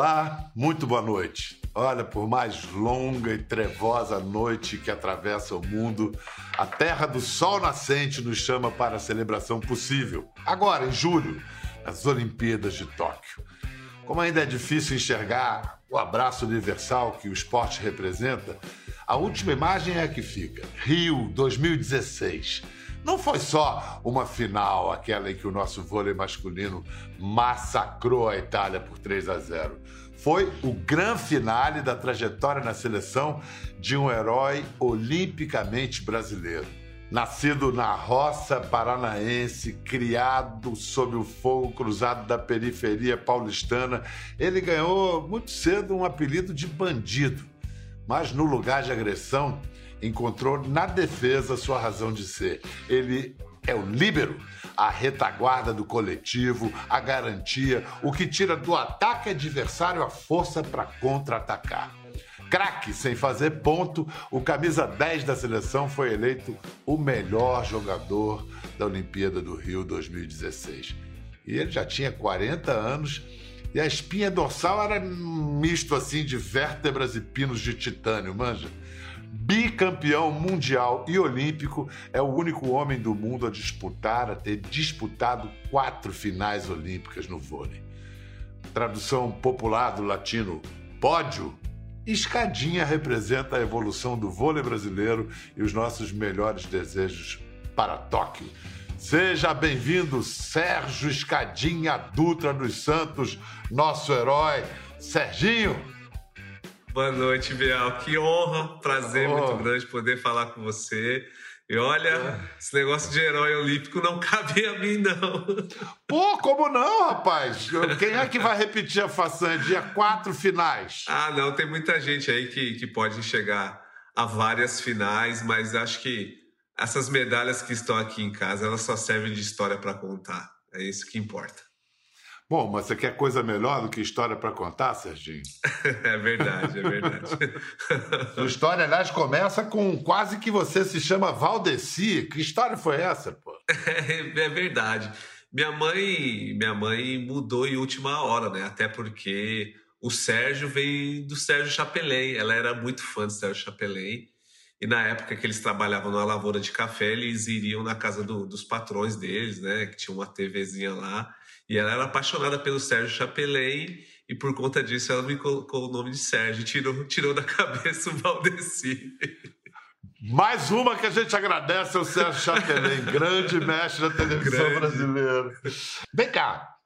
Olá, muito boa noite. Olha, por mais longa e trevosa noite que atravessa o mundo, a terra do sol nascente nos chama para a celebração possível. Agora, em julho, as Olimpíadas de Tóquio. Como ainda é difícil enxergar o abraço universal que o esporte representa, a última imagem é a que fica: Rio 2016. Não foi só uma final, aquela em que o nosso vôlei masculino massacrou a Itália por 3 a 0. Foi o grande finale da trajetória na seleção de um herói olimpicamente brasileiro. Nascido na roça paranaense, criado sob o fogo cruzado da periferia paulistana, ele ganhou muito cedo um apelido de bandido. Mas no lugar de agressão, encontrou na defesa sua razão de ser. Ele é o líbero, a retaguarda do coletivo, a garantia, o que tira do ataque adversário a força para contra-atacar. Craque sem fazer ponto, o camisa 10 da seleção foi eleito o melhor jogador da Olimpíada do Rio 2016. E ele já tinha 40 anos e a espinha dorsal era misto assim de vértebras e pinos de titânio, manja bicampeão mundial e olímpico, é o único homem do mundo a disputar, a ter disputado quatro finais olímpicas no vôlei. Tradução popular do latino pódio, escadinha representa a evolução do vôlei brasileiro e os nossos melhores desejos para Tóquio. Seja bem-vindo, Sérgio Escadinha Dutra dos Santos, nosso herói. Serginho, Boa noite, Biel. Que honra, prazer oh. muito grande poder falar com você. E olha, esse negócio de herói olímpico não cabe a mim, não. Pô, como não, rapaz? Quem é que vai repetir a façanha? Dia quatro finais. Ah, não, tem muita gente aí que, que pode chegar a várias finais, mas acho que essas medalhas que estão aqui em casa, elas só servem de história para contar. É isso que importa. Bom, mas você quer coisa melhor do que história para contar, Serginho? é verdade, é verdade. Sua história, aliás, começa com quase que você se chama Valdeci. Que história foi essa, pô? É, é verdade. Minha mãe, minha mãe mudou em última hora, né? Até porque o Sérgio veio do Sérgio Chapelin. Ela era muito fã do Sérgio Chapelin. E na época que eles trabalhavam numa lavoura de café, eles iriam na casa do, dos patrões deles, né? Que tinha uma TVzinha lá. E ela era apaixonada pelo Sérgio Chapelin e por conta disso ela me colocou o nome de Sérgio, tirou, tirou da cabeça o Valdeci. Mais uma que a gente agradece ao Sérgio Chapelin, grande mestre da televisão grande. brasileira. Vem cá,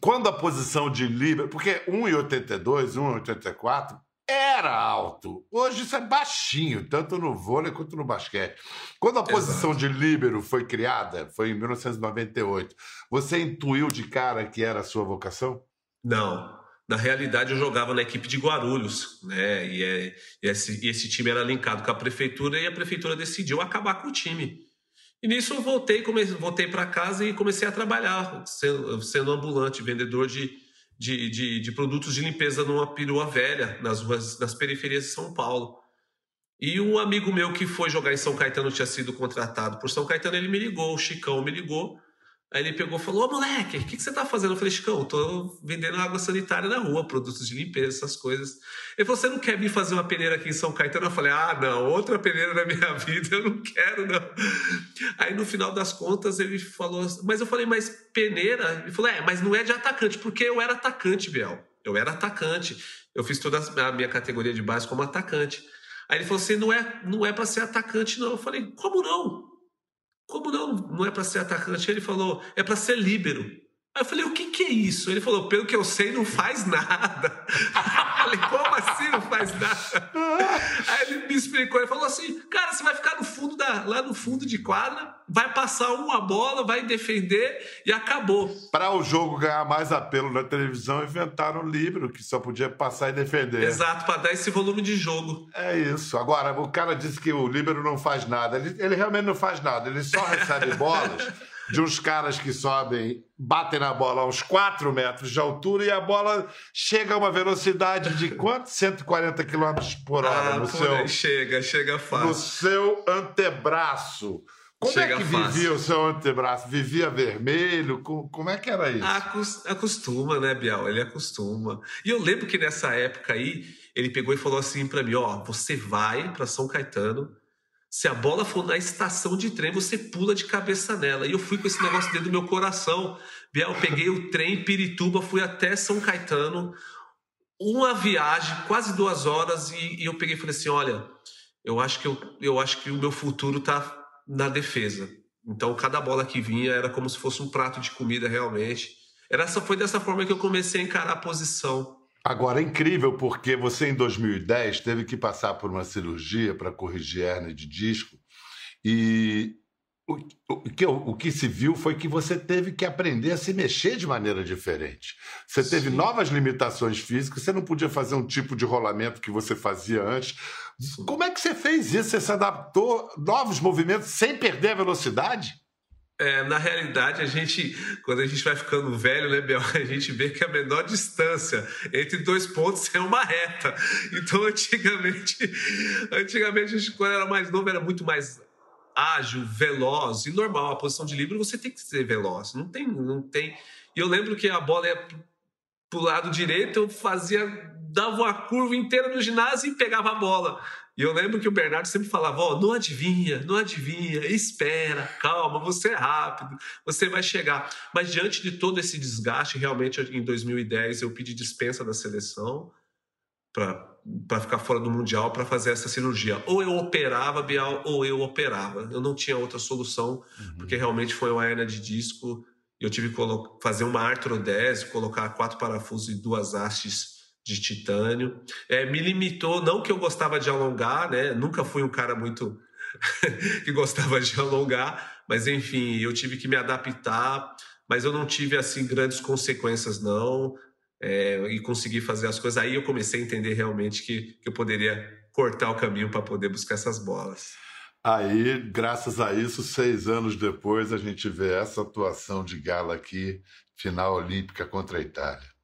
quando a posição de líbero, porque 1,82, 1,84 era alto. Hoje isso é baixinho, tanto no vôlei quanto no basquete. Quando a posição de líbero foi criada, foi em 1998, você intuiu de cara que era a sua vocação? Não. Na realidade, eu jogava na equipe de Guarulhos, né? E, é, esse, esse time era linkado com a prefeitura e a prefeitura decidiu acabar com o time. E nisso eu voltei, comecei, voltei para casa e comecei a trabalhar, sendo, sendo ambulante, vendedor de, de, de, de, produtos de limpeza numa perua velha, nas ruas, nas periferias de São Paulo. E um amigo meu que foi jogar em São Caetano tinha sido contratado por São Caetano, ele me ligou, o Chicão me ligou. Aí ele pegou e falou: Ô moleque, o que, que você tá fazendo? Eu falei: Chicão, tô vendendo água sanitária na rua, produtos de limpeza, essas coisas. Ele falou: Você não quer vir fazer uma peneira aqui em São Caetano? Eu falei: Ah, não, outra peneira na minha vida, eu não quero, não. Aí no final das contas ele falou: Mas eu falei: Mas peneira? Ele falou: É, mas não é de atacante, porque eu era atacante, Biel. Eu era atacante. Eu fiz toda a minha categoria de base como atacante. Aí ele falou assim: Não é, não é para ser atacante, não. Eu falei: Como não? Como não? Não é para ser atacante? Ele falou, é para ser líbero. Aí eu falei, o que, que é isso? Ele falou, pelo que eu sei, não faz nada. eu falei, como assim não faz nada? Aí ele me explicou, ele falou assim, cara, você vai ficar no fundo da, lá no fundo de quadra, vai passar uma bola, vai defender e acabou. Para o jogo ganhar mais apelo na televisão, inventaram um livro que só podia passar e defender. Exato, para dar esse volume de jogo. É isso. Agora, o cara disse que o líbero não faz nada. Ele, ele realmente não faz nada, ele só recebe bolas de uns caras que sobem, batem na bola a uns 4 metros de altura e a bola chega a uma velocidade de quanto? 140 km por hora ah, no seu. Aí chega, chega fácil. No seu antebraço. Como é Chega é que fácil. vivia o seu antebraço? Vivia vermelho? Como é que era isso? Acostuma, né, Biel? Ele acostuma. E eu lembro que nessa época aí, ele pegou e falou assim para mim: ó, você vai para São Caetano, se a bola for na estação de trem, você pula de cabeça nela. E eu fui com esse negócio dentro do meu coração. Biel, peguei o trem Pirituba, fui até São Caetano, uma viagem, quase duas horas, e, e eu peguei e falei assim: olha, eu acho que, eu, eu acho que o meu futuro tá na defesa. Então, cada bola que vinha era como se fosse um prato de comida realmente. Era, foi dessa forma que eu comecei a encarar a posição. Agora, é incrível porque você, em 2010, teve que passar por uma cirurgia para corrigir hernia de disco e o, o, que, o que se viu foi que você teve que aprender a se mexer de maneira diferente. Você Sim. teve novas limitações físicas, você não podia fazer um tipo de rolamento que você fazia antes. Sim. Como é que você fez isso? Você se adaptou novos movimentos sem perder a velocidade? É, na realidade, a gente, quando a gente vai ficando velho, né, Bel, a gente vê que a menor distância entre dois pontos é uma reta. Então, antigamente, antigamente a gente, quando era mais novo, era muito mais ágil, veloz e normal. A posição de livre você tem que ser veloz. Não tem, não tem. E eu lembro que a bola ia pro lado direito, eu fazia, dava uma curva inteira no ginásio e pegava a bola. E eu lembro que o Bernardo sempre falava: Ó, oh, não adivinha, não adivinha, espera, calma, você é rápido, você vai chegar. Mas diante de todo esse desgaste, realmente em 2010 eu pedi dispensa da seleção para ficar fora do Mundial para fazer essa cirurgia. Ou eu operava, Bial, ou eu operava. Eu não tinha outra solução, uhum. porque realmente foi uma hernia de disco e eu tive que fazer uma artrodese, colocar quatro parafusos e duas hastes de titânio. É, me limitou, não que eu gostava de alongar, né? Nunca fui um cara muito que gostava de alongar, mas enfim, eu tive que me adaptar, mas eu não tive assim grandes consequências não é, e conseguir fazer as coisas. Aí eu comecei a entender realmente que, que eu poderia cortar o caminho para poder buscar essas bolas. Aí, graças a isso, seis anos depois, a gente vê essa atuação de Gala aqui, final olímpica contra a Itália.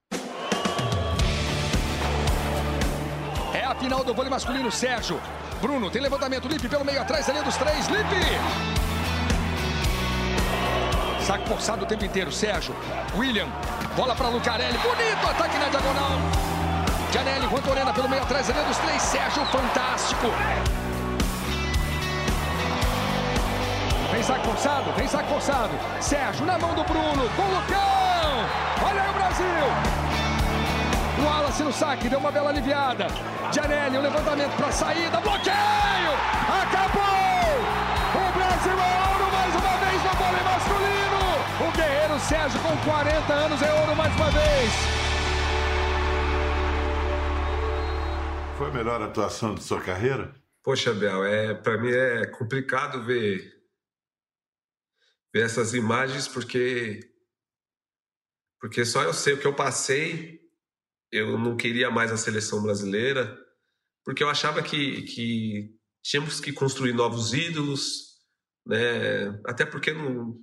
Final do vôlei masculino, Sérgio. Bruno tem levantamento, Lipe pelo meio atrás, ali dos três, Lipe! Saque forçado o tempo inteiro. Sérgio. William. Bola para Lucarelli. Bonito ataque na diagonal. Janelli, Juan Torena pelo meio atrás, ali dos três. Sérgio, fantástico. Vem saque forçado, vem saque forçado. Sérgio na mão do Bruno, com o Lucão. Olha aí o Brasil. Wallace no saque, deu uma bela aliviada. Janelli, o levantamento para saída, bloqueio. Acabou! O Brasil é ouro mais uma vez no vôlei masculino. O guerreiro Sérgio, com 40 anos, é ouro mais uma vez. Foi a melhor atuação de sua carreira? Poxa, Bel, é, para mim é complicado ver, ver essas imagens porque porque só eu sei o que eu passei. Eu não queria mais a seleção brasileira porque eu achava que, que tínhamos que construir novos ídolos, né? Até porque não,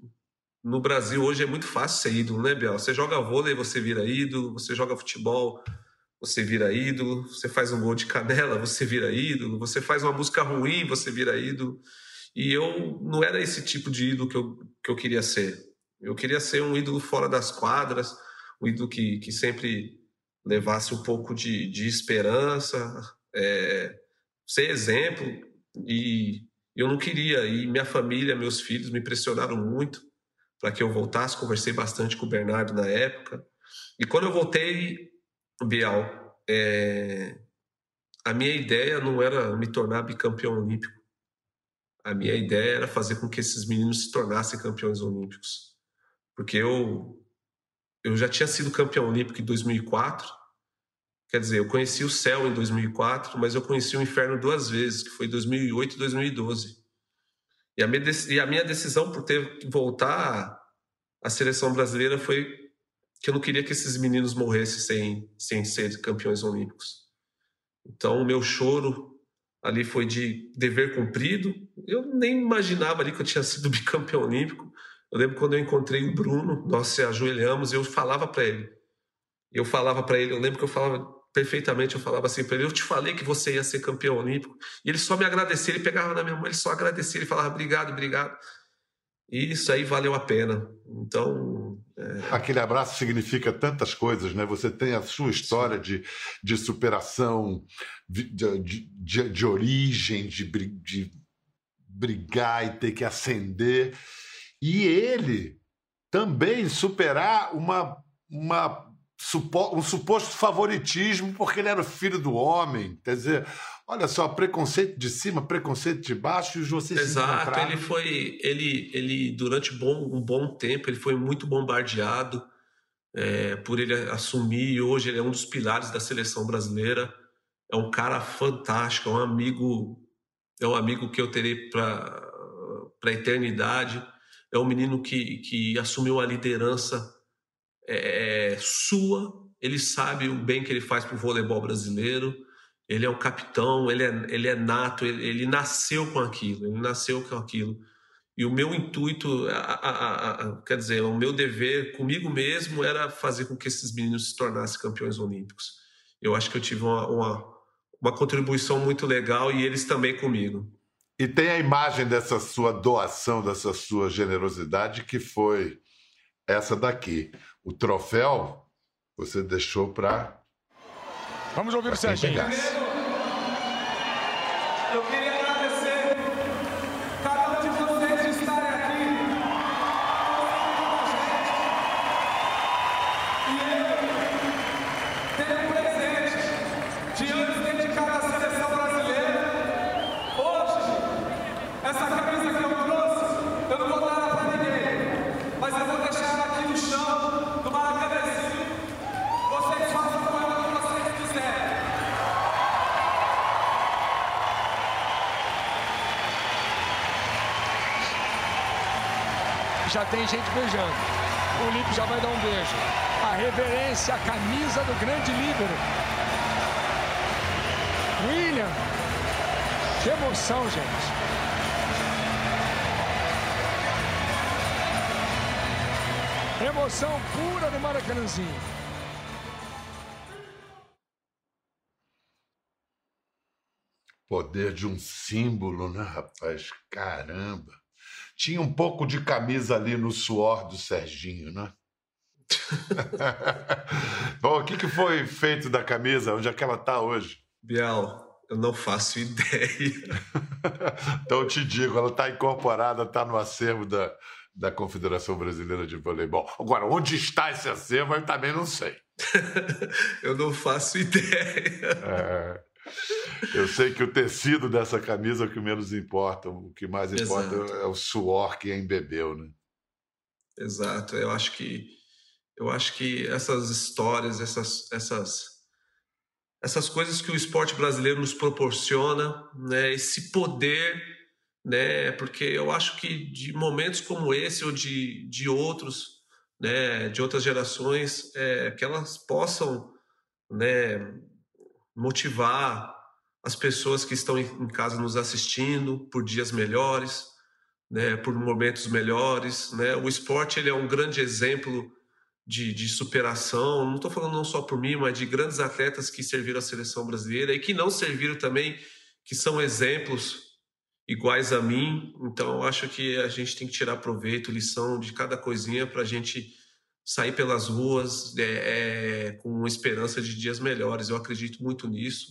no Brasil hoje é muito fácil ser ídolo, né, Biel? Você joga vôlei, você vira ídolo, você joga futebol, você vira ídolo, você faz um gol de canela, você vira ídolo, você faz uma música ruim, você vira ídolo. E eu não era esse tipo de ídolo que eu, que eu queria ser. Eu queria ser um ídolo fora das quadras, um ídolo que, que sempre levasse um pouco de, de esperança, é, ser exemplo. E eu não queria. E minha família, meus filhos me pressionaram muito para que eu voltasse. Conversei bastante com o Bernardo na época. E quando eu voltei, Bial, é... a minha ideia não era me tornar bicampeão olímpico. A minha ideia era fazer com que esses meninos se tornassem campeões olímpicos. Porque eu, eu já tinha sido campeão olímpico em 2004. Quer dizer, eu conheci o céu em 2004, mas eu conheci o inferno duas vezes, que foi 2008 e 2012. E a minha, e a minha decisão por ter que voltar à seleção brasileira foi que eu não queria que esses meninos morressem sem, sem ser campeões olímpicos. Então, o meu choro ali foi de dever cumprido. Eu nem imaginava ali que eu tinha sido bicampeão olímpico. Eu lembro quando eu encontrei o Bruno, nós se ajoelhamos e eu falava para ele. Eu falava para ele, eu lembro que eu falava perfeitamente. Eu falava assim para ele: Eu te falei que você ia ser campeão olímpico. E ele só me agradecia, ele pegava na minha mão, ele só agradecia, ele falava: Obrigado, obrigado. E isso aí valeu a pena. Então. É... Aquele abraço significa tantas coisas, né? Você tem a sua história de, de superação, de, de, de, de origem, de, de brigar e ter que ascender. E ele também superar uma, uma um suposto favoritismo porque ele era o filho do homem. Quer dizer, olha só, preconceito de cima, preconceito de baixo e vocês Exato, ele foi, ele, ele durante bom, um bom tempo, ele foi muito bombardeado é, por ele assumir e hoje ele é um dos pilares da seleção brasileira. É um cara fantástico, é um amigo, é um amigo que eu terei para a eternidade. É um menino que, que assumiu a liderança é, é, sua, ele sabe o bem que ele faz para o voleibol brasileiro, ele é um capitão, ele é, ele é nato, ele, ele nasceu com aquilo, ele nasceu com aquilo. E o meu intuito, a, a, a, quer dizer, o meu dever comigo mesmo era fazer com que esses meninos se tornassem campeões olímpicos. Eu acho que eu tive uma, uma, uma contribuição muito legal e eles também comigo. E tem a imagem dessa sua doação, dessa sua generosidade, que foi essa daqui. O troféu você deixou para. Vamos ouvir o Serginho. Eu queria agradecer cada um de vocês de estarem aqui. E eu tenho um presente de anos dedicado à seleção brasileira. Hoje, essa camisa que eu trouxe, eu não vou dar para ninguém, mas eu vou deixar ela aqui no chão. já tem gente beijando. O Lipe já vai dar um beijo. A reverência, a camisa do grande líbero. William. Que emoção, gente. Emoção pura do Maracanãzinho. Poder de um símbolo, né, rapaz? Caramba. Tinha um pouco de camisa ali no suor do Serginho, né? Bom, o que, que foi feito da camisa? Onde é que ela está hoje? Bial, eu não faço ideia. então eu te digo, ela está incorporada, está no acervo da, da Confederação Brasileira de Voleibol. Agora, onde está esse acervo, eu também não sei. eu não faço ideia. É... Eu sei que o tecido dessa camisa é o que menos importa. O que mais importa Exato. é o suor que embebeu, né? Exato. Eu acho que eu acho que essas histórias, essas essas essas coisas que o esporte brasileiro nos proporciona, né? Esse poder, né? Porque eu acho que de momentos como esse ou de, de outros, né? De outras gerações, é, que elas possam, né? Motivar as pessoas que estão em casa nos assistindo por dias melhores, né, por momentos melhores. Né? O esporte ele é um grande exemplo de, de superação. Não estou falando não só por mim, mas de grandes atletas que serviram à seleção brasileira e que não serviram também, que são exemplos iguais a mim. Então, acho que a gente tem que tirar proveito, lição de cada coisinha para a gente sair pelas ruas é, é, com esperança de dias melhores. Eu acredito muito nisso.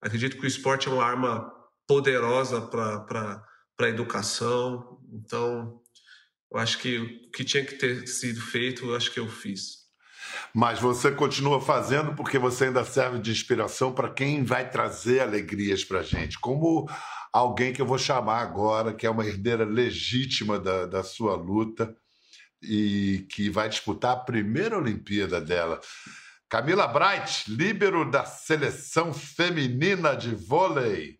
Acredito que o esporte é uma arma poderosa para a educação. Então, eu acho que o que tinha que ter sido feito, eu acho que eu fiz. Mas você continua fazendo porque você ainda serve de inspiração para quem vai trazer alegrias para a gente. Como alguém que eu vou chamar agora, que é uma herdeira legítima da, da sua luta, e que vai disputar a primeira Olimpíada dela. Camila Bright, líbero da seleção feminina de vôlei.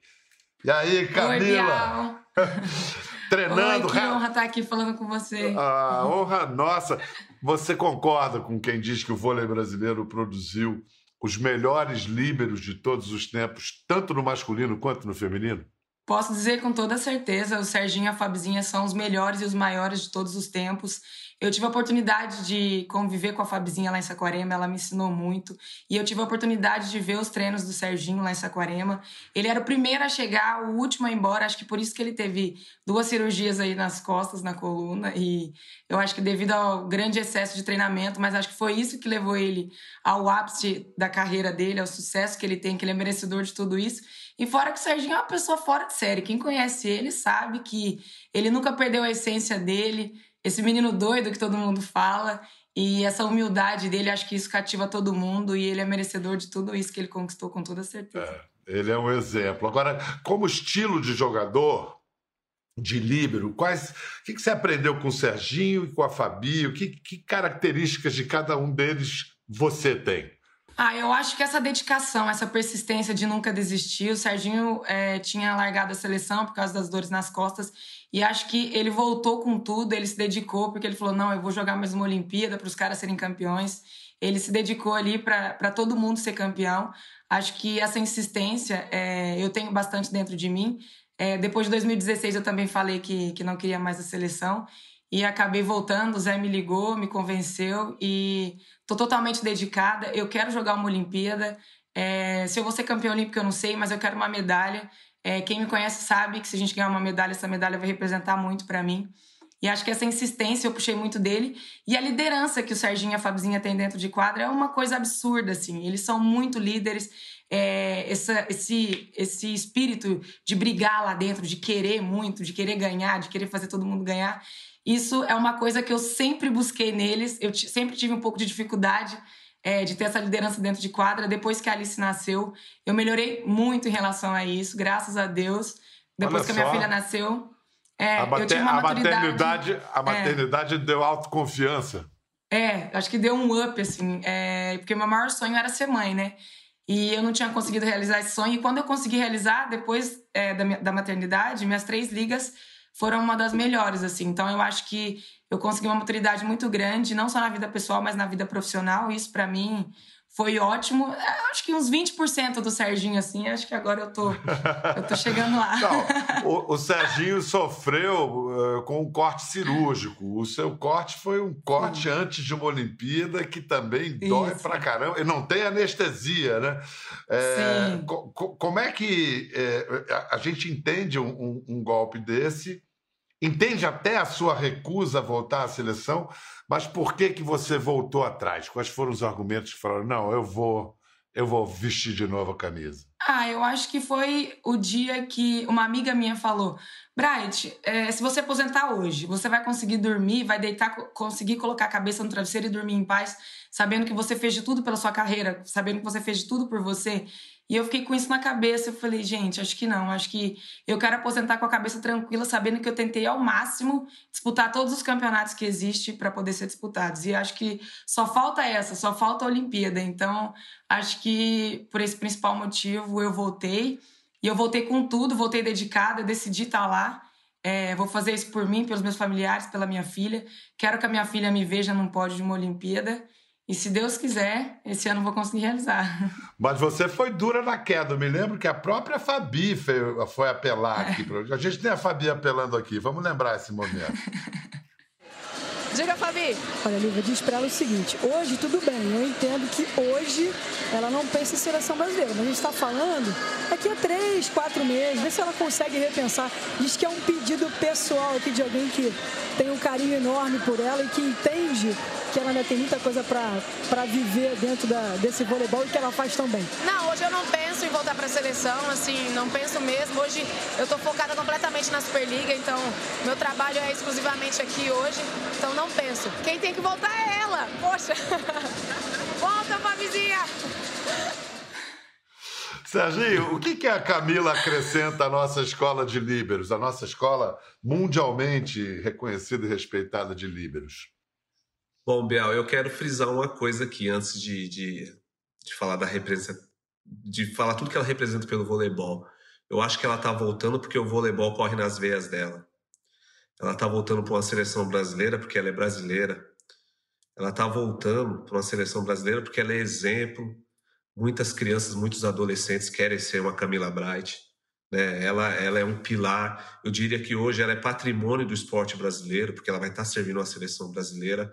E aí, Camila? Oi, Treinando. Oi, que honra estar aqui falando com você. A honra nossa. Você concorda com quem diz que o vôlei brasileiro produziu os melhores líberos de todos os tempos, tanto no masculino quanto no feminino? Posso dizer com toda certeza, o Serginho e a Fabizinha são os melhores e os maiores de todos os tempos. Eu tive a oportunidade de conviver com a Fabizinha lá em Saquarema, ela me ensinou muito. E eu tive a oportunidade de ver os treinos do Serginho lá em Saquarema. Ele era o primeiro a chegar, o último a ir embora. Acho que por isso que ele teve duas cirurgias aí nas costas, na coluna. E eu acho que devido ao grande excesso de treinamento, mas acho que foi isso que levou ele ao ápice da carreira dele, ao sucesso que ele tem, que ele é merecedor de tudo isso. E fora que o Serginho é uma pessoa fora de série. Quem conhece ele sabe que ele nunca perdeu a essência dele esse menino doido que todo mundo fala. E essa humildade dele, acho que isso cativa todo mundo e ele é merecedor de tudo isso que ele conquistou com toda certeza. É, ele é um exemplo. Agora, como estilo de jogador, de líbero, quais, o que, que você aprendeu com o Serginho e com a Fabi? O que, que características de cada um deles você tem? Ah, eu acho que essa dedicação, essa persistência de nunca desistir. O Serginho é, tinha largado a seleção por causa das dores nas costas e acho que ele voltou com tudo, ele se dedicou, porque ele falou: não, eu vou jogar mais uma Olimpíada para os caras serem campeões. Ele se dedicou ali para todo mundo ser campeão. Acho que essa insistência é, eu tenho bastante dentro de mim. É, depois de 2016, eu também falei que, que não queria mais a seleção e acabei voltando. O Zé me ligou, me convenceu e estou totalmente dedicada. Eu quero jogar uma Olimpíada. É, se eu vou ser campeã olímpica, eu não sei, mas eu quero uma medalha. É, quem me conhece sabe que se a gente ganhar uma medalha, essa medalha vai representar muito para mim. E acho que essa insistência eu puxei muito dele. E a liderança que o Serginho e a Fabizinha têm dentro de quadra é uma coisa absurda, assim. Eles são muito líderes. É, essa, esse, esse espírito de brigar lá dentro, de querer muito, de querer ganhar, de querer fazer todo mundo ganhar. Isso é uma coisa que eu sempre busquei neles. Eu sempre tive um pouco de dificuldade é, de ter essa liderança dentro de quadra. Depois que a Alice nasceu, eu melhorei muito em relação a isso, graças a Deus. Depois Olha que a minha filha nasceu, é, a, mater, a maternidade, a é. maternidade é, deu autoconfiança. É, acho que deu um up, assim. É, porque meu maior sonho era ser mãe, né? E eu não tinha conseguido realizar esse sonho. E quando eu consegui realizar, depois é, da, da maternidade, minhas três ligas foram uma das melhores, assim. Então eu acho que eu consegui uma maturidade muito grande, não só na vida pessoal, mas na vida profissional. Isso para mim foi ótimo. É, acho que uns 20% do Serginho, assim, acho que agora eu tô, eu tô chegando lá. Não, o, o Serginho sofreu uh, com um corte cirúrgico. O seu corte foi um corte Sim. antes de uma Olimpíada que também dói Isso. pra caramba. E não tem anestesia, né? É, co como é que é, a gente entende um, um, um golpe desse? Entende até a sua recusa a voltar à seleção, mas por que que você voltou atrás? Quais foram os argumentos que falaram, não, eu vou, eu vou vestir de novo a camisa? Ah, eu acho que foi o dia que uma amiga minha falou, Bright, é, se você aposentar hoje, você vai conseguir dormir, vai deitar, conseguir colocar a cabeça no travesseiro e dormir em paz, sabendo que você fez de tudo pela sua carreira, sabendo que você fez de tudo por você. E eu fiquei com isso na cabeça. Eu falei, gente, acho que não. Acho que eu quero aposentar com a cabeça tranquila, sabendo que eu tentei ao máximo disputar todos os campeonatos que existem para poder ser disputados. E acho que só falta essa, só falta a Olimpíada. Então, acho que por esse principal motivo eu voltei. E eu voltei com tudo, voltei dedicada, decidi estar tá lá. É, vou fazer isso por mim, pelos meus familiares, pela minha filha. Quero que a minha filha me veja num pódio de uma Olimpíada. E se Deus quiser, esse ano vou conseguir realizar. Mas você foi dura na queda. Eu me lembro que a própria Fabi foi, foi apelar aqui. É. A gente tem a Fabi apelando aqui. Vamos lembrar esse momento. Diga, Fabi. Olha, Lívia, diz pra ela o seguinte: hoje tudo bem, eu entendo que hoje ela não pensa em seleção brasileira, mas a gente está falando daqui a três, quatro meses, vê se ela consegue repensar. Diz que é um pedido pessoal aqui de alguém que tem um carinho enorme por ela e que entende que ela ainda tem muita coisa para viver dentro da, desse voleibol e que ela faz tão bem. Não, hoje eu não penso em voltar para a seleção, assim, não penso mesmo. Hoje eu estou focada completamente na Superliga, então meu trabalho é exclusivamente aqui hoje, então não penso. Quem tem que voltar é ela, poxa. Volta, Fabizinha! Serginho, o que, que a Camila acrescenta à nossa escola de líberos, a nossa escola mundialmente reconhecida e respeitada de líberos? Bom, Biel, eu quero frisar uma coisa aqui antes de, de, de falar da representação, de falar tudo que ela representa pelo voleibol. Eu acho que ela está voltando porque o voleibol corre nas veias dela. Ela está voltando para uma seleção brasileira porque ela é brasileira. Ela está voltando para uma seleção brasileira porque ela é exemplo. Muitas crianças, muitos adolescentes querem ser uma Camila Bright. Né? Ela, ela é um pilar, eu diria que hoje ela é patrimônio do esporte brasileiro, porque ela vai estar servindo a seleção brasileira.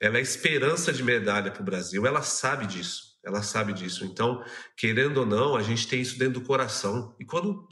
Ela é esperança de medalha para o Brasil, ela sabe disso. Ela sabe disso. Então, querendo ou não, a gente tem isso dentro do coração. E quando,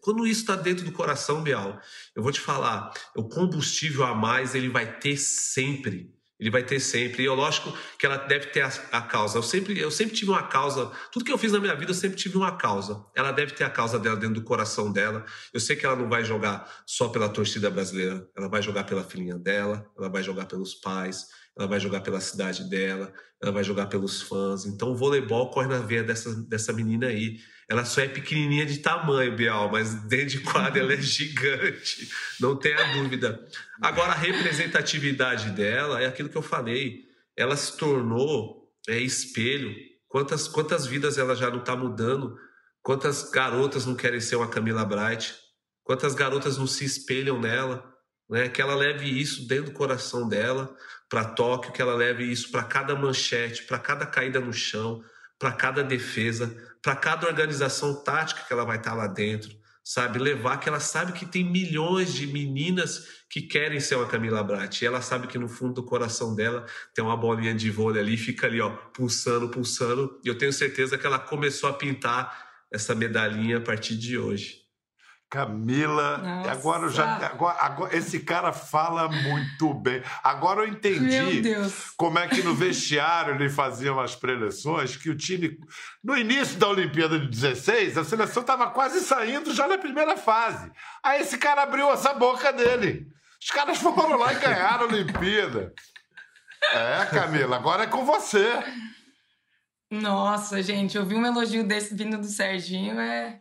quando isso está dentro do coração, Bial, eu vou te falar, o combustível a mais ele vai ter sempre. Ele vai ter sempre. E eu, lógico que ela deve ter a, a, causa. Eu sempre, eu sempre tive uma causa. Tudo que eu fiz na minha vida, eu sempre tive uma causa. Ela deve ter a causa dela dentro do coração dela. Eu sei que ela não vai jogar só pela torcida brasileira. Ela vai jogar pela filhinha dela. Ela vai jogar pelos pais. Ela vai jogar pela cidade dela. Ela vai jogar pelos fãs. Então, o voleibol corre na veia dessa, dessa menina aí. Ela só é pequenininha de tamanho, Bial, mas dentro de quadra ela é gigante, não tenha dúvida. Agora, a representatividade dela é aquilo que eu falei. Ela se tornou é, espelho. Quantas, quantas vidas ela já não está mudando? Quantas garotas não querem ser uma Camila Bright? Quantas garotas não se espelham nela? Né? Que ela leve isso dentro do coração dela para Tóquio, que ela leve isso para cada manchete, para cada caída no chão, para cada defesa, para cada organização tática que ela vai estar tá lá dentro, sabe? Levar que ela sabe que tem milhões de meninas que querem ser uma Camila Brat. E ela sabe que no fundo do coração dela tem uma bolinha de vôlei ali, fica ali, ó, pulsando, pulsando. E eu tenho certeza que ela começou a pintar essa medalhinha a partir de hoje. Camila, Nossa. agora já agora, agora, esse cara fala muito bem. Agora eu entendi como é que no vestiário ele fazia umas preleções que o time no início da Olimpíada de 16, a seleção estava quase saindo já na primeira fase. Aí esse cara abriu essa boca dele. Os caras foram lá e ganharam a Olimpíada. É, Camila, agora é com você. Nossa, gente, ouvir um elogio desse vindo do Serginho é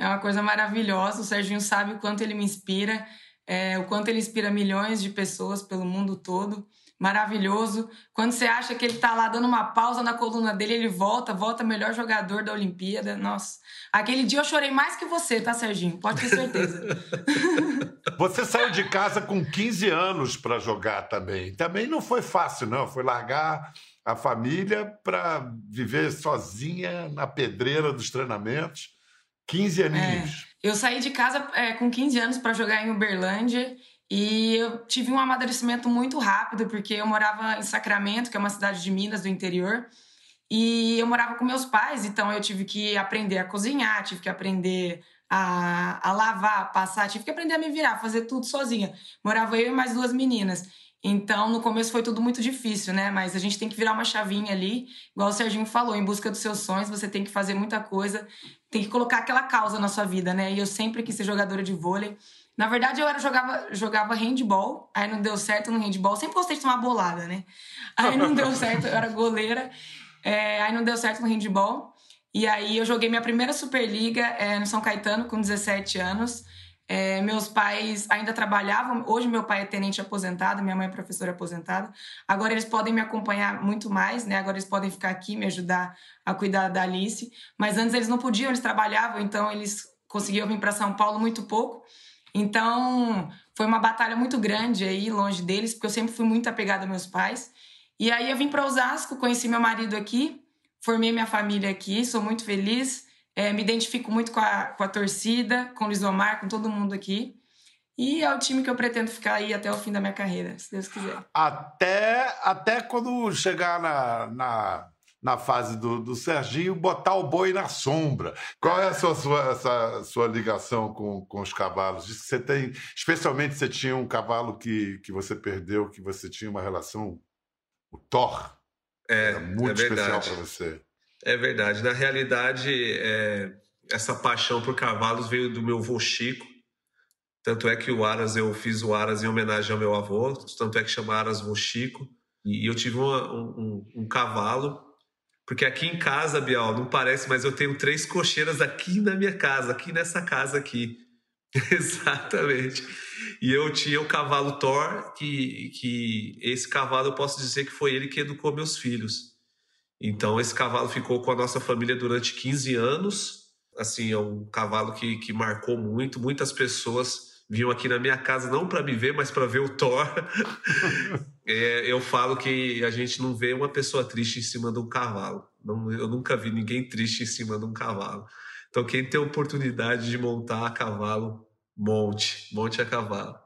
é uma coisa maravilhosa. O Serginho sabe o quanto ele me inspira, é, o quanto ele inspira milhões de pessoas pelo mundo todo. Maravilhoso. Quando você acha que ele tá lá dando uma pausa na coluna dele, ele volta, volta melhor jogador da Olimpíada. Nossa, aquele dia eu chorei mais que você, tá, Serginho? Pode ter certeza. você saiu de casa com 15 anos para jogar também. Também não foi fácil, não. Foi largar a família para viver sozinha na pedreira dos treinamentos. 15 aninhos. É. Eu saí de casa é, com 15 anos para jogar em Uberlândia e eu tive um amadurecimento muito rápido, porque eu morava em Sacramento, que é uma cidade de Minas do interior, e eu morava com meus pais, então eu tive que aprender a cozinhar, tive que aprender a, a lavar, a passar, tive que aprender a me virar, fazer tudo sozinha. Morava eu e mais duas meninas. Então, no começo foi tudo muito difícil, né? Mas a gente tem que virar uma chavinha ali, igual o Serginho falou, em busca dos seus sonhos, você tem que fazer muita coisa, tem que colocar aquela causa na sua vida, né? E eu sempre quis ser jogadora de vôlei. Na verdade, eu era, jogava, jogava handball, aí não deu certo no handball. Sempre gostei de tomar bolada, né? Aí não deu certo, eu era goleira, é, aí não deu certo no handball. E aí eu joguei minha primeira Superliga é, no São Caetano com 17 anos. É, meus pais ainda trabalhavam. Hoje, meu pai é tenente aposentado, minha mãe é professora aposentada. Agora, eles podem me acompanhar muito mais, né? Agora, eles podem ficar aqui, me ajudar a cuidar da Alice. Mas antes, eles não podiam, eles trabalhavam, então, eles conseguiam vir para São Paulo muito pouco. Então, foi uma batalha muito grande aí, longe deles, porque eu sempre fui muito apegada aos meus pais. E aí, eu vim para Osasco, conheci meu marido aqui, formei minha família aqui, sou muito feliz. É, me identifico muito com a, com a torcida, com o Lisomar, com todo mundo aqui. E é o time que eu pretendo ficar aí até o fim da minha carreira, se Deus quiser. Até, até quando chegar na, na, na fase do, do Serginho, botar o boi na sombra. Qual é a sua, sua, essa, sua ligação com, com os cavalos? Diz que você tem. Especialmente você tinha um cavalo que, que você perdeu, que você tinha uma relação. O Thor. É, Era muito é especial para você. É verdade. Na realidade, é, essa paixão por cavalos veio do meu avô Chico. Tanto é que o Aras, eu fiz o Aras em homenagem ao meu avô, tanto é que chama Aras vô Chico. E eu tive uma, um, um, cavalo, porque aqui em casa, Bial, não parece, mas eu tenho três cocheiras aqui na minha casa, aqui nessa casa aqui. Exatamente. E eu tinha o cavalo Thor, que, que esse cavalo eu posso dizer que foi ele que educou meus filhos. Então, esse cavalo ficou com a nossa família durante 15 anos. Assim, é um cavalo que, que marcou muito. Muitas pessoas vinham aqui na minha casa não para me ver, mas para ver o Thor. é, eu falo que a gente não vê uma pessoa triste em cima de um cavalo. Não, eu nunca vi ninguém triste em cima de um cavalo. Então, quem tem oportunidade de montar a cavalo, monte, monte a cavalo.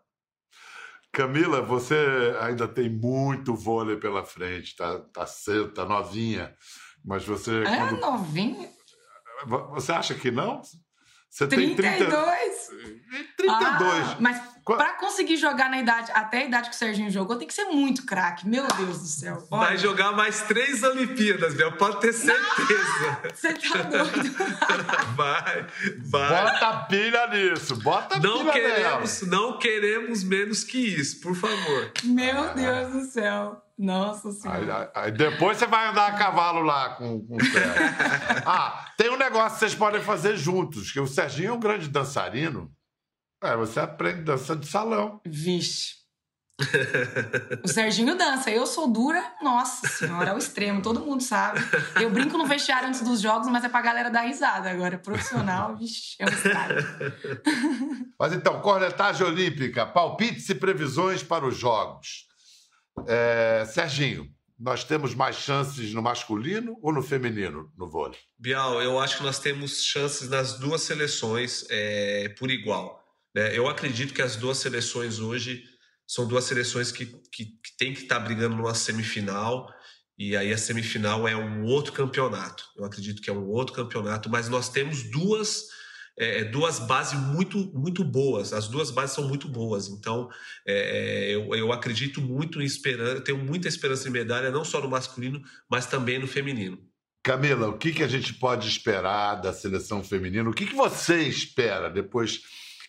Camila, você ainda tem muito vôlei pela frente, tá, tá cedo, tá novinha, mas você... É quando... novinha? Você acha que não? Você 32? tem 30... 32. Ah, mas para conseguir jogar na idade, até a idade que o Serginho jogou, tem que ser muito craque. Meu Deus do céu. Olha. Vai jogar mais três Olimpíadas, Bel, pode ter certeza. Você tá doido. vai, vai. Bota pilha nisso, bota não pilha queremos, nela. Não queremos menos que isso, por favor. Meu Deus do céu. Nossa Senhora. Aí, aí, depois você vai andar a cavalo lá com, com o Sérgio. ah, tem um negócio que vocês podem fazer juntos, que o Serginho é um grande dançarino. É, você aprende dança de salão. Vixe. o Serginho dança, eu sou dura, nossa senhora, é o extremo, todo mundo sabe. Eu brinco no vestiário antes dos jogos, mas é pra galera dar risada. Agora, profissional, vixe, é um. Mas então, cornetagem olímpica, palpites e previsões para os jogos. É, Serginho, nós temos mais chances no masculino ou no feminino no vôlei? Bial, eu acho que nós temos chances nas duas seleções é, por igual. Né? Eu acredito que as duas seleções hoje são duas seleções que, que, que têm que estar brigando numa semifinal e aí a semifinal é um outro campeonato. Eu acredito que é um outro campeonato, mas nós temos duas é, é, duas bases muito, muito boas. As duas bases são muito boas. Então, é, é, eu, eu acredito muito em esperança, tenho muita esperança em medalha, não só no masculino, mas também no feminino. Camila, o que, que a gente pode esperar da seleção feminina? O que, que você espera depois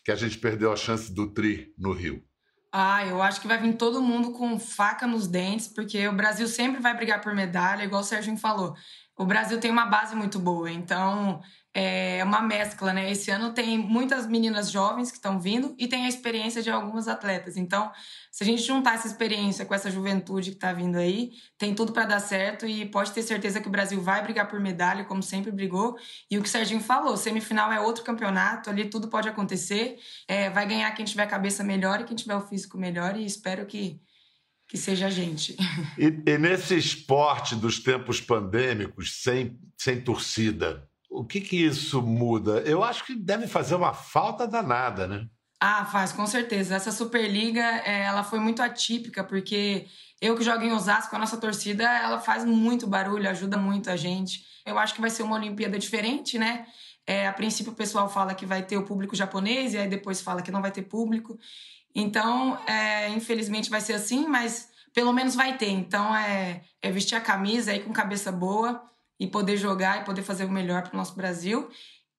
que a gente perdeu a chance do Tri no Rio? Ah, eu acho que vai vir todo mundo com faca nos dentes, porque o Brasil sempre vai brigar por medalha, igual o Serginho falou. O Brasil tem uma base muito boa, então é uma mescla, né? Esse ano tem muitas meninas jovens que estão vindo e tem a experiência de algumas atletas. Então, se a gente juntar essa experiência com essa juventude que está vindo aí, tem tudo para dar certo e pode ter certeza que o Brasil vai brigar por medalha, como sempre brigou. E o que o Serginho falou, semifinal é outro campeonato, ali tudo pode acontecer. É, vai ganhar quem tiver a cabeça melhor e quem tiver o físico melhor e espero que que seja a gente. E, e nesse esporte dos tempos pandêmicos, sem, sem torcida, o que, que isso muda? Eu acho que deve fazer uma falta danada, né? Ah, faz, com certeza. Essa Superliga, é, ela foi muito atípica, porque eu que jogo em Osasco, a nossa torcida, ela faz muito barulho, ajuda muito a gente. Eu acho que vai ser uma Olimpíada diferente, né? É, a princípio o pessoal fala que vai ter o público japonês e aí depois fala que não vai ter público. Então, é, infelizmente vai ser assim, mas pelo menos vai ter. Então, é, é vestir a camisa aí com cabeça boa e poder jogar e poder fazer o melhor para o nosso Brasil,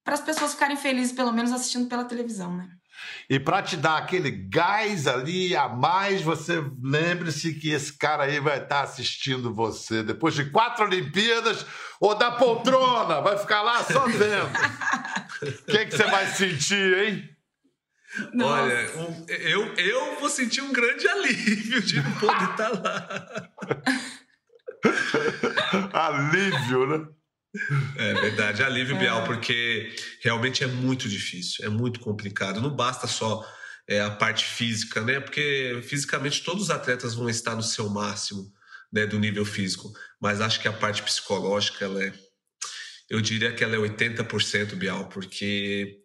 para as pessoas ficarem felizes, pelo menos assistindo pela televisão, né? E para te dar aquele gás ali a mais, você lembre-se que esse cara aí vai estar tá assistindo você depois de quatro Olimpíadas ou da poltrona, vai ficar lá só vendo. O que, que você vai sentir, hein? Nossa. Olha, eu, eu vou sentir um grande alívio de não poder estar tá lá. alívio, né? É verdade, alívio, é. Bial, porque realmente é muito difícil, é muito complicado. Não basta só é, a parte física, né? Porque fisicamente todos os atletas vão estar no seu máximo né, do nível físico, mas acho que a parte psicológica, ela é, eu diria que ela é 80% Bial, porque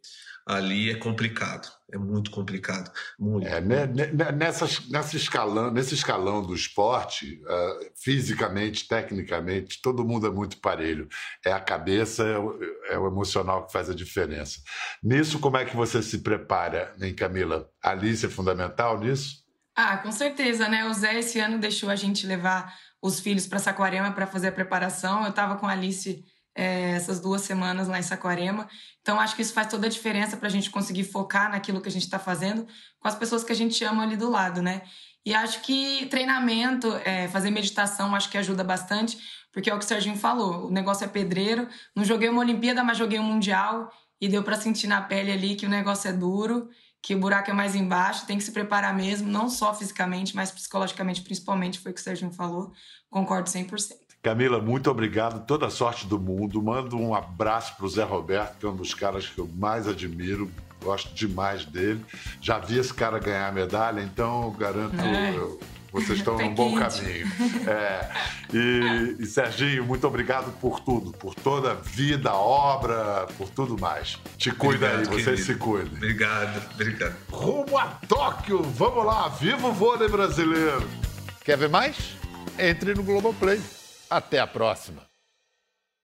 ali é complicado, é muito complicado. Muito, é, né, né, nessa, nessa escalão, nesse escalão do esporte, uh, fisicamente, tecnicamente, todo mundo é muito parelho. É a cabeça, é o, é o, emocional que faz a diferença. Nisso, como é que você se prepara, hein, Camila? A Alice é fundamental nisso? Ah, com certeza, né? O Zé esse ano deixou a gente levar os filhos para Saquarema para fazer a preparação. Eu estava com a Alice é, essas duas semanas lá em Saquarema. Então, acho que isso faz toda a diferença para a gente conseguir focar naquilo que a gente está fazendo com as pessoas que a gente ama ali do lado, né? E acho que treinamento, é, fazer meditação, acho que ajuda bastante, porque é o que o Serginho falou: o negócio é pedreiro. Não joguei uma Olimpíada, mas joguei um Mundial e deu para sentir na pele ali que o negócio é duro, que o buraco é mais embaixo, tem que se preparar mesmo, não só fisicamente, mas psicologicamente, principalmente, foi o que o Serginho falou. Concordo 100%. Camila, muito obrigado, toda a sorte do mundo. Mando um abraço para o Zé Roberto, que é um dos caras que eu mais admiro, gosto demais dele. Já vi esse cara ganhar a medalha, então eu garanto, é. eu Vocês estão num bom caminho. É. E, e, Serginho, muito obrigado por tudo, por toda a vida, obra, por tudo mais. Te cuida obrigado, aí, vocês se cuidem. Obrigado, obrigado. Rumo a Tóquio, vamos lá, viva o vôlei brasileiro. Quer ver mais? Entre no Globoplay. Até a próxima.